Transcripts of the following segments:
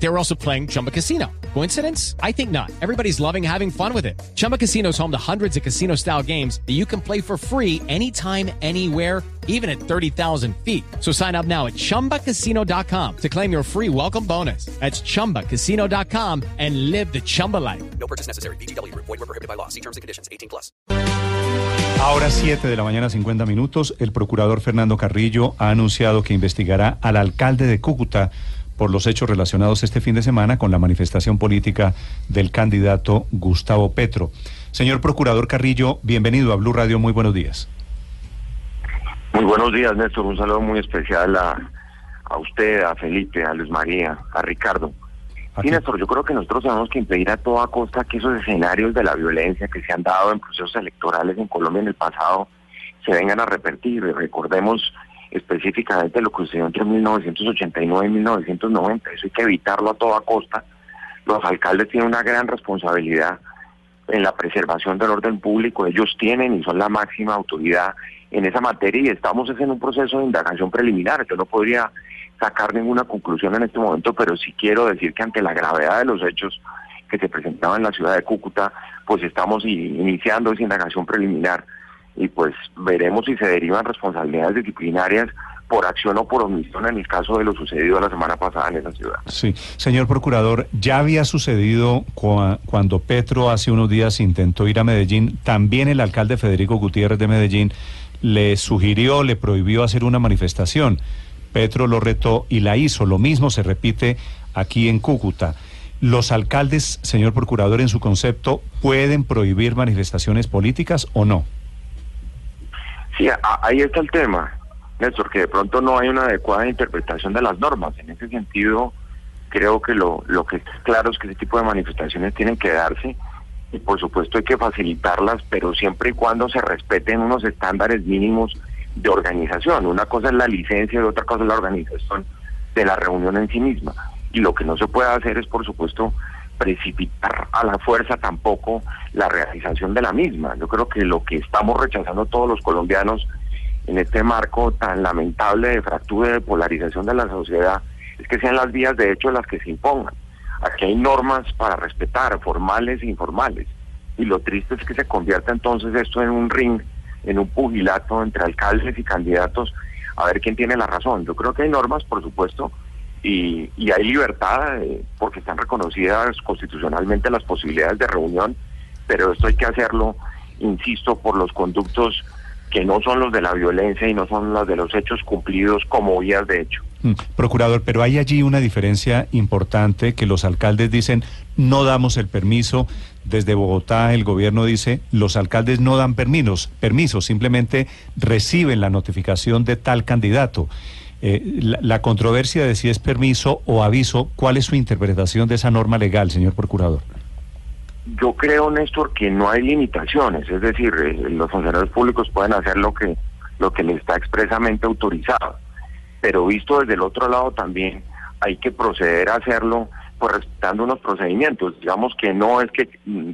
They were also playing Chumba Casino. Coincidence? I think not. Everybody's loving having fun with it. Chumba Casino is home to hundreds of casino style games that you can play for free anytime, anywhere, even at 30,000 feet. So sign up now at chumbacasino.com to claim your free welcome bonus. That's chumbacasino.com and live the Chumba life. No purchase necessary. BGW. Void were prohibited by law. See terms and conditions. 18 plus. Ahora 7 de la mañana, 50 minutos, el procurador Fernando Carrillo ha anunciado que investigará al alcalde de Cúcuta por los hechos relacionados este fin de semana con la manifestación política del candidato Gustavo Petro. Señor procurador Carrillo, bienvenido a Blue Radio, muy buenos días. Muy buenos días, Néstor. Un saludo muy especial a, a usted, a Felipe, a Luis María, a Ricardo. Sí, Néstor, yo creo que nosotros tenemos que impedir a toda costa que esos escenarios de la violencia que se han dado en procesos electorales en Colombia en el pasado se vengan a repetir. Recordemos específicamente lo que sucedió entre 1989 y 1990. Eso hay que evitarlo a toda costa. Los alcaldes tienen una gran responsabilidad en la preservación del orden público. Ellos tienen y son la máxima autoridad en esa materia y estamos en un proceso de indagación preliminar. Yo no podría sacar ninguna conclusión en este momento, pero sí quiero decir que ante la gravedad de los hechos que se presentaban en la ciudad de Cúcuta, pues estamos iniciando esa indagación preliminar y pues veremos si se derivan responsabilidades disciplinarias por acción o por omisión en el caso de lo sucedido la semana pasada en esa ciudad. Sí, señor procurador, ya había sucedido cuando Petro hace unos días intentó ir a Medellín, también el alcalde Federico Gutiérrez de Medellín le sugirió, le prohibió hacer una manifestación. Petro lo retó y la hizo. Lo mismo se repite aquí en Cúcuta. ¿Los alcaldes, señor procurador, en su concepto, pueden prohibir manifestaciones políticas o no? Sí, ahí está el tema, Néstor, que de pronto no hay una adecuada interpretación de las normas. En ese sentido, creo que lo, lo que está claro es que ese tipo de manifestaciones tienen que darse y por supuesto hay que facilitarlas, pero siempre y cuando se respeten unos estándares mínimos de organización. Una cosa es la licencia y otra cosa es la organización de la reunión en sí misma. Y lo que no se puede hacer es, por supuesto, precipitar a la fuerza tampoco la realización de la misma. Yo creo que lo que estamos rechazando todos los colombianos en este marco tan lamentable de fractura y de polarización de la sociedad es que sean las vías de hecho las que se impongan. Aquí hay normas para respetar, formales e informales. Y lo triste es que se convierta entonces esto en un ring en un pugilato entre alcaldes y candidatos a ver quién tiene la razón. Yo creo que hay normas, por supuesto, y, y hay libertad eh, porque están reconocidas constitucionalmente las posibilidades de reunión, pero esto hay que hacerlo, insisto, por los conductos que no son los de la violencia y no son los de los hechos cumplidos como vías de hecho. Mm, procurador, pero hay allí una diferencia importante que los alcaldes dicen no damos el permiso desde Bogotá el gobierno dice, los alcaldes no dan permisos, permisos simplemente reciben la notificación de tal candidato. Eh, la, controversia de si es permiso o aviso, ¿cuál es su interpretación de esa norma legal, señor procurador? Yo creo, Néstor, que no hay limitaciones, es decir, eh, los funcionarios públicos pueden hacer lo que, lo que les está expresamente autorizado, pero visto desde el otro lado también hay que proceder a hacerlo pues respetando unos procedimientos. Digamos que no es que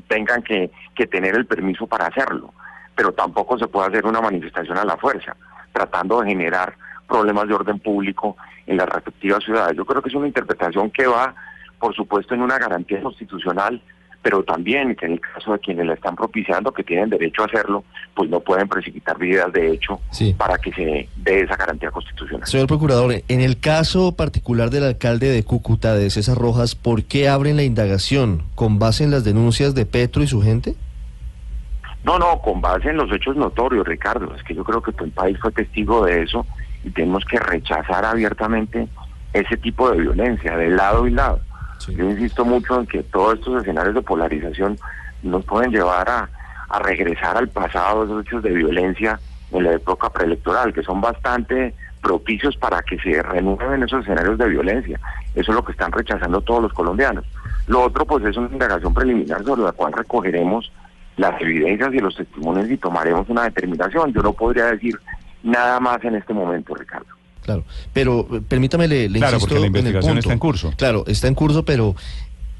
tengan que, que tener el permiso para hacerlo, pero tampoco se puede hacer una manifestación a la fuerza, tratando de generar problemas de orden público en las respectivas ciudades. Yo creo que es una interpretación que va, por supuesto, en una garantía constitucional pero también que en el caso de quienes la están propiciando, que tienen derecho a hacerlo, pues no pueden precipitar vidas de hecho para que se dé esa garantía constitucional. Señor Procurador, en el caso particular del alcalde de Cúcuta, de César Rojas, ¿por qué abren la indagación? ¿Con base en las denuncias de Petro y su gente? No, no, con base en los hechos notorios, Ricardo. Es que yo creo que el país fue testigo de eso y tenemos que rechazar abiertamente ese tipo de violencia, de lado y lado. Yo insisto mucho en que todos estos escenarios de polarización nos pueden llevar a, regresar al pasado, esos hechos de violencia en la época preelectoral, que son bastante propicios para que se renueven esos escenarios de violencia. Eso es lo que están rechazando todos los colombianos. Lo otro, pues, es una indagación preliminar sobre la cual recogeremos las evidencias y los testimonios y tomaremos una determinación. Yo no podría decir nada más en este momento, Ricardo. Claro, pero eh, permítame le, claro, porque la investigación está en curso. Claro, está en curso, pero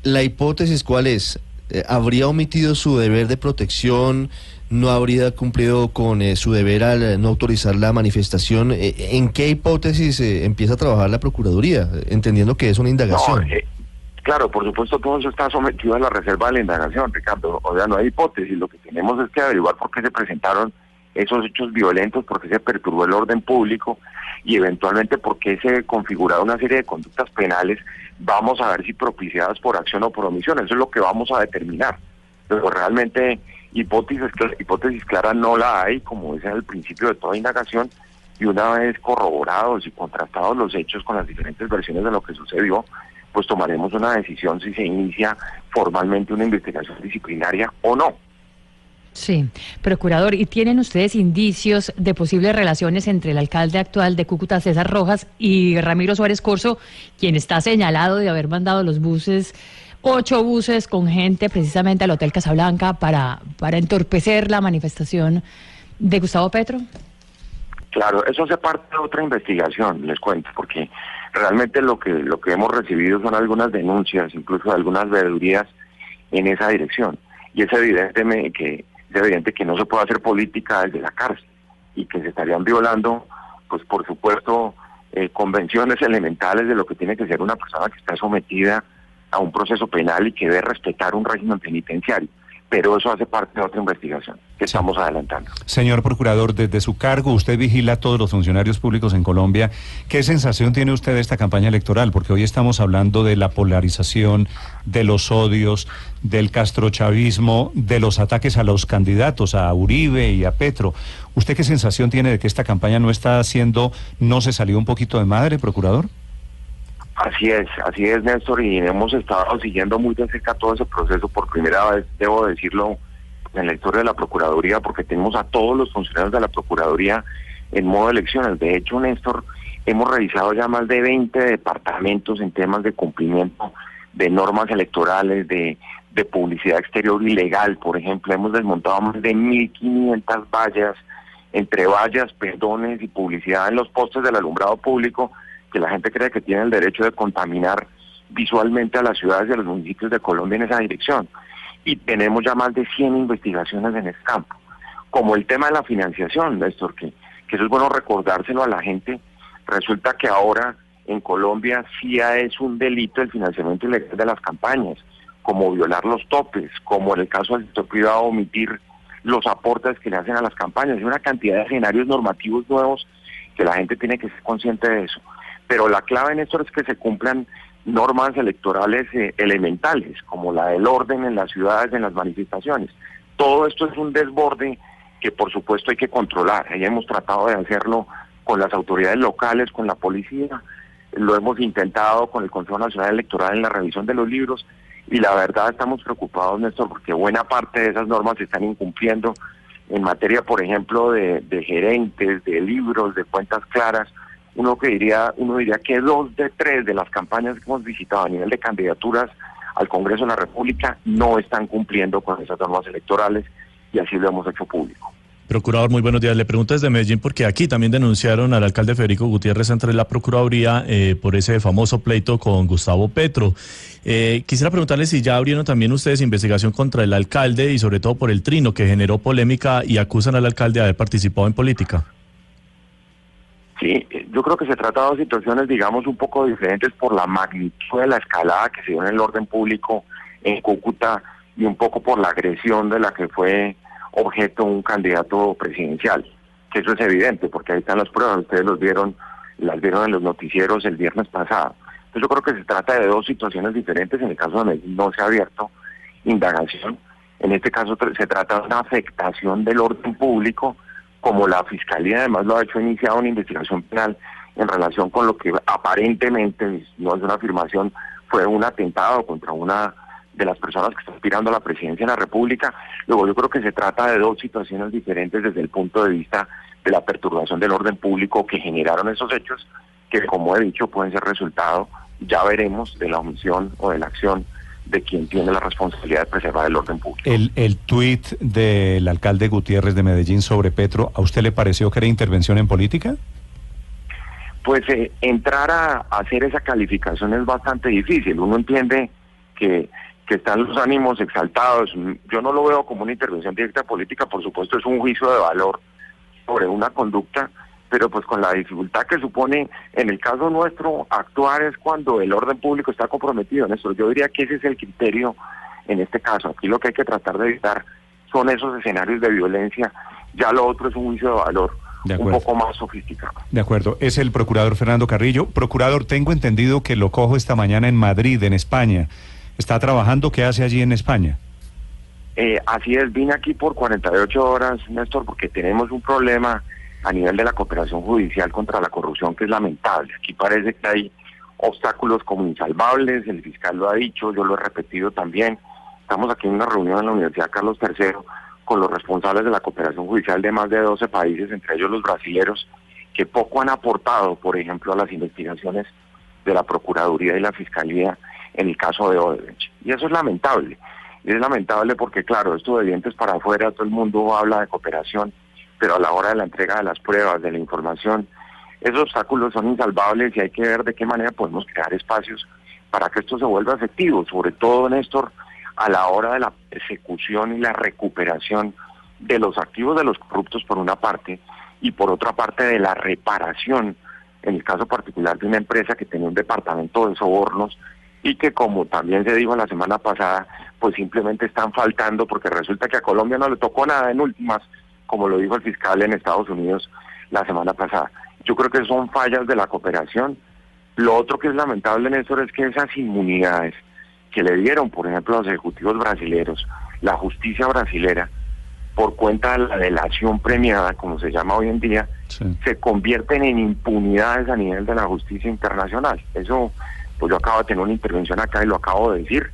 la hipótesis cuál es? eh, ¿habría omitido su deber de protección? ¿No habría cumplido con eh, su deber al eh, no autorizar la manifestación? ¿En qué hipótesis eh, empieza a trabajar la Procuraduría? Entendiendo que es una indagación. No, eh, claro, por supuesto todo eso está sometido a la reserva de la indagación, Ricardo. O sea, no hay hipótesis. Lo que tenemos es que averiguar por qué se presentaron esos hechos violentos, por qué se perturbó el orden público y eventualmente por qué se configuraron una serie de conductas penales. Vamos a ver si propiciadas por acción o por omisión. Eso es lo que vamos a determinar. Pero realmente hipótesis, hipótesis claras no la hay, como es el principio de toda indagación, y una vez corroborados y contrastados los hechos con las diferentes versiones de lo que sucedió, pues tomaremos una decisión si se inicia formalmente una investigación disciplinaria o no. Sí, procurador, ¿y tienen ustedes indicios de posibles relaciones entre el alcalde actual de Cúcuta, César Rojas, y Ramiro Suárez Corso, quien está señalado de haber mandado los buses, ocho buses con gente precisamente al Hotel Casablanca para, para entorpecer la manifestación de Gustavo Petro? Claro, eso hace parte de otra investigación, les cuento, porque realmente lo que lo que hemos recibido son algunas denuncias, incluso algunas veedurías en esa dirección. Y es evidente que evidente que no se puede hacer política desde la cárcel y que se estarían violando, pues por supuesto, eh, convenciones elementales de lo que tiene que ser una persona que está sometida a un proceso penal y que debe respetar un régimen penitenciario. Pero eso hace parte de otra investigación que estamos adelantando. Señor Procurador, desde su cargo usted vigila a todos los funcionarios públicos en Colombia. ¿Qué sensación tiene usted de esta campaña electoral? Porque hoy estamos hablando de la polarización, de los odios, del castrochavismo, de los ataques a los candidatos, a Uribe y a Petro. ¿Usted qué sensación tiene de que esta campaña no está haciendo, no se salió un poquito de madre, Procurador? Así es, así es, Néstor, y hemos estado siguiendo muy de cerca todo ese proceso. Por primera vez, debo decirlo, en la historia de la Procuraduría, porque tenemos a todos los funcionarios de la Procuraduría en modo de elecciones. De hecho, Néstor, hemos revisado ya más de 20 departamentos en temas de cumplimiento de normas electorales, de, de publicidad exterior ilegal, por ejemplo. Hemos desmontado más de 1.500 vallas, entre vallas, perdones y publicidad en los postes del alumbrado público que la gente cree que tiene el derecho de contaminar visualmente a las ciudades y a los municipios de Colombia en esa dirección. Y tenemos ya más de 100 investigaciones en ese campo. Como el tema de la financiación, Néstor, que, que eso es bueno recordárselo a la gente. Resulta que ahora en Colombia sí es un delito el financiamiento ilegal de las campañas, como violar los topes, como en el caso del sector privado omitir los aportes que le hacen a las campañas. Hay una cantidad de escenarios normativos nuevos que la gente tiene que ser consciente de eso pero la clave en esto es que se cumplan normas electorales eh, elementales, como la del orden en las ciudades, en las manifestaciones. Todo esto es un desborde que por supuesto hay que controlar. Ahí hemos tratado de hacerlo con las autoridades locales, con la policía, lo hemos intentado con el Consejo Nacional Electoral en la revisión de los libros y la verdad estamos preocupados, Néstor, porque buena parte de esas normas se están incumpliendo en materia, por ejemplo, de, de gerentes, de libros, de cuentas claras, uno que diría, uno diría que dos de tres de las campañas que hemos visitado a nivel de candidaturas al Congreso de la República no están cumpliendo con esas normas electorales y así lo hemos hecho público. Procurador, muy buenos días. Le pregunto desde Medellín porque aquí también denunciaron al alcalde Federico Gutiérrez entre la Procuraduría eh, por ese famoso pleito con Gustavo Petro. Eh, quisiera preguntarle si ya abrieron también ustedes investigación contra el alcalde y sobre todo por el trino que generó polémica y acusan al alcalde de haber participado en política. Sí, yo creo que se trata de dos situaciones, digamos, un poco diferentes por la magnitud de la escalada que se dio en el orden público en Cúcuta y un poco por la agresión de la que fue objeto un candidato presidencial. Que eso es evidente, porque ahí están las pruebas, ustedes los vieron, las vieron en los noticieros el viernes pasado. Entonces yo creo que se trata de dos situaciones diferentes. En el caso de Medellín no se ha abierto indagación. En este caso se trata de una afectación del orden público como la Fiscalía además lo ha hecho, ha iniciado una investigación penal en relación con lo que aparentemente, no es una afirmación, fue un atentado contra una de las personas que está aspirando a la presidencia de la República. Luego yo creo que se trata de dos situaciones diferentes desde el punto de vista de la perturbación del orden público que generaron esos hechos, que como he dicho pueden ser resultado, ya veremos, de la omisión o de la acción de quien tiene la responsabilidad de preservar el orden público. El, el tuit del alcalde Gutiérrez de Medellín sobre Petro, ¿a usted le pareció que era intervención en política? Pues eh, entrar a, a, hacer esa calificación es bastante difícil. Uno entiende que, que están los ánimos exaltados. Yo no lo veo como una intervención directa política, por supuesto es un juicio de valor sobre una conducta, pero pues con la dificultad que supone en el caso nuestro actuar es cuando el orden público está comprometido en eso. Yo diría que ese es el criterio en este caso. Aquí lo que hay que tratar de evitar son esos escenarios de violencia. Ya lo otro es un juicio de valor De un poco más sofisticado. De acuerdo, es el procurador Fernando Carrillo. Procurador, tengo entendido que lo cojo esta mañana en Madrid, en España. ¿Está trabajando? ¿Qué hace allí en España? Eh, así es, vine aquí por 48 horas, Néstor, porque tenemos un problema a nivel de la cooperación judicial contra la corrupción que es lamentable. Aquí parece que hay obstáculos como insalvables, el fiscal lo ha dicho, yo lo he repetido también. Estamos aquí en una reunión en la Universidad Carlos III con los responsables de la cooperación judicial de más de 12 países, entre ellos los brasileros, que poco han aportado, por ejemplo, a las investigaciones de la Procuraduría y la Fiscalía en el caso de Odebrecht. Y eso es lamentable. Es lamentable porque, claro, esto de dientes para afuera, todo el mundo habla de cooperación, pero a la hora de la entrega de las pruebas, de la información, esos obstáculos son insalvables y hay que ver de qué manera podemos crear espacios para que esto se vuelva efectivo, sobre todo, Néstor, a la hora de la persecución y la recuperación de los activos de los corruptos por una parte y por otra parte de la reparación, en el caso particular de una empresa que tenía un departamento de sobornos y que como también se dijo la semana pasada, pues simplemente están faltando porque resulta que a Colombia no le tocó nada en últimas, como lo dijo el fiscal en Estados Unidos la semana pasada. Yo creo que son fallas de la cooperación. Lo otro que es lamentable, Néstor, es que esas inmunidades que le dieron, por ejemplo, a los ejecutivos brasileros, la justicia brasilera, por cuenta de la delación premiada, como se llama hoy en día, Sí. se convierten en impunidades a nivel de la justicia internacional. Eso, pues yo acabo de tener una intervención acá y lo acabo de decir,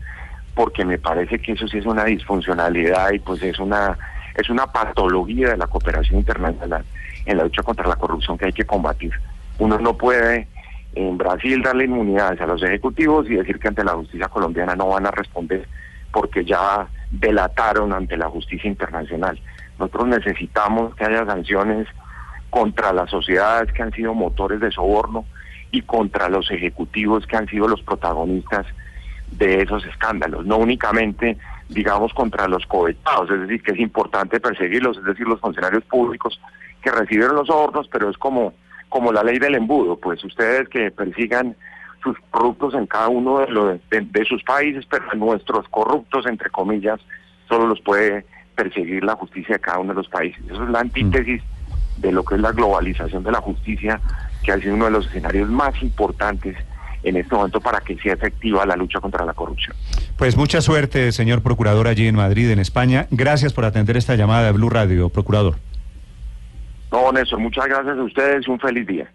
porque me parece que eso sí es una disfuncionalidad y pues es una es una patología de la cooperación internacional en la lucha contra la corrupción que hay que combatir. Uno no puede en Brasil darle inmunidades a los ejecutivos y decir que ante la justicia colombiana no van a responder porque ya delataron ante la justicia internacional. Nosotros necesitamos que haya sanciones contra las sociedades que han sido motores de soborno y contra los ejecutivos que han sido los protagonistas de esos escándalos, no únicamente, digamos, contra los cohetados, es decir, que es importante perseguirlos, es decir, los funcionarios públicos que recibieron los sobornos, pero es como, como la ley del embudo, pues ustedes que persigan sus corruptos en cada uno de, los, de, sus países, pero nuestros corruptos, entre comillas, solo los puede perseguir la justicia de cada uno de los países. Eso es la antítesis de lo que es la globalización de la justicia, que ha sido uno de los escenarios más importantes en este momento para que sea efectiva la lucha contra la corrupción. Pues mucha suerte, señor procurador, allí en Madrid, en España. Gracias por atender esta llamada de Blue Radio, procurador. No, Néstor, muchas gracias a ustedes y un feliz día.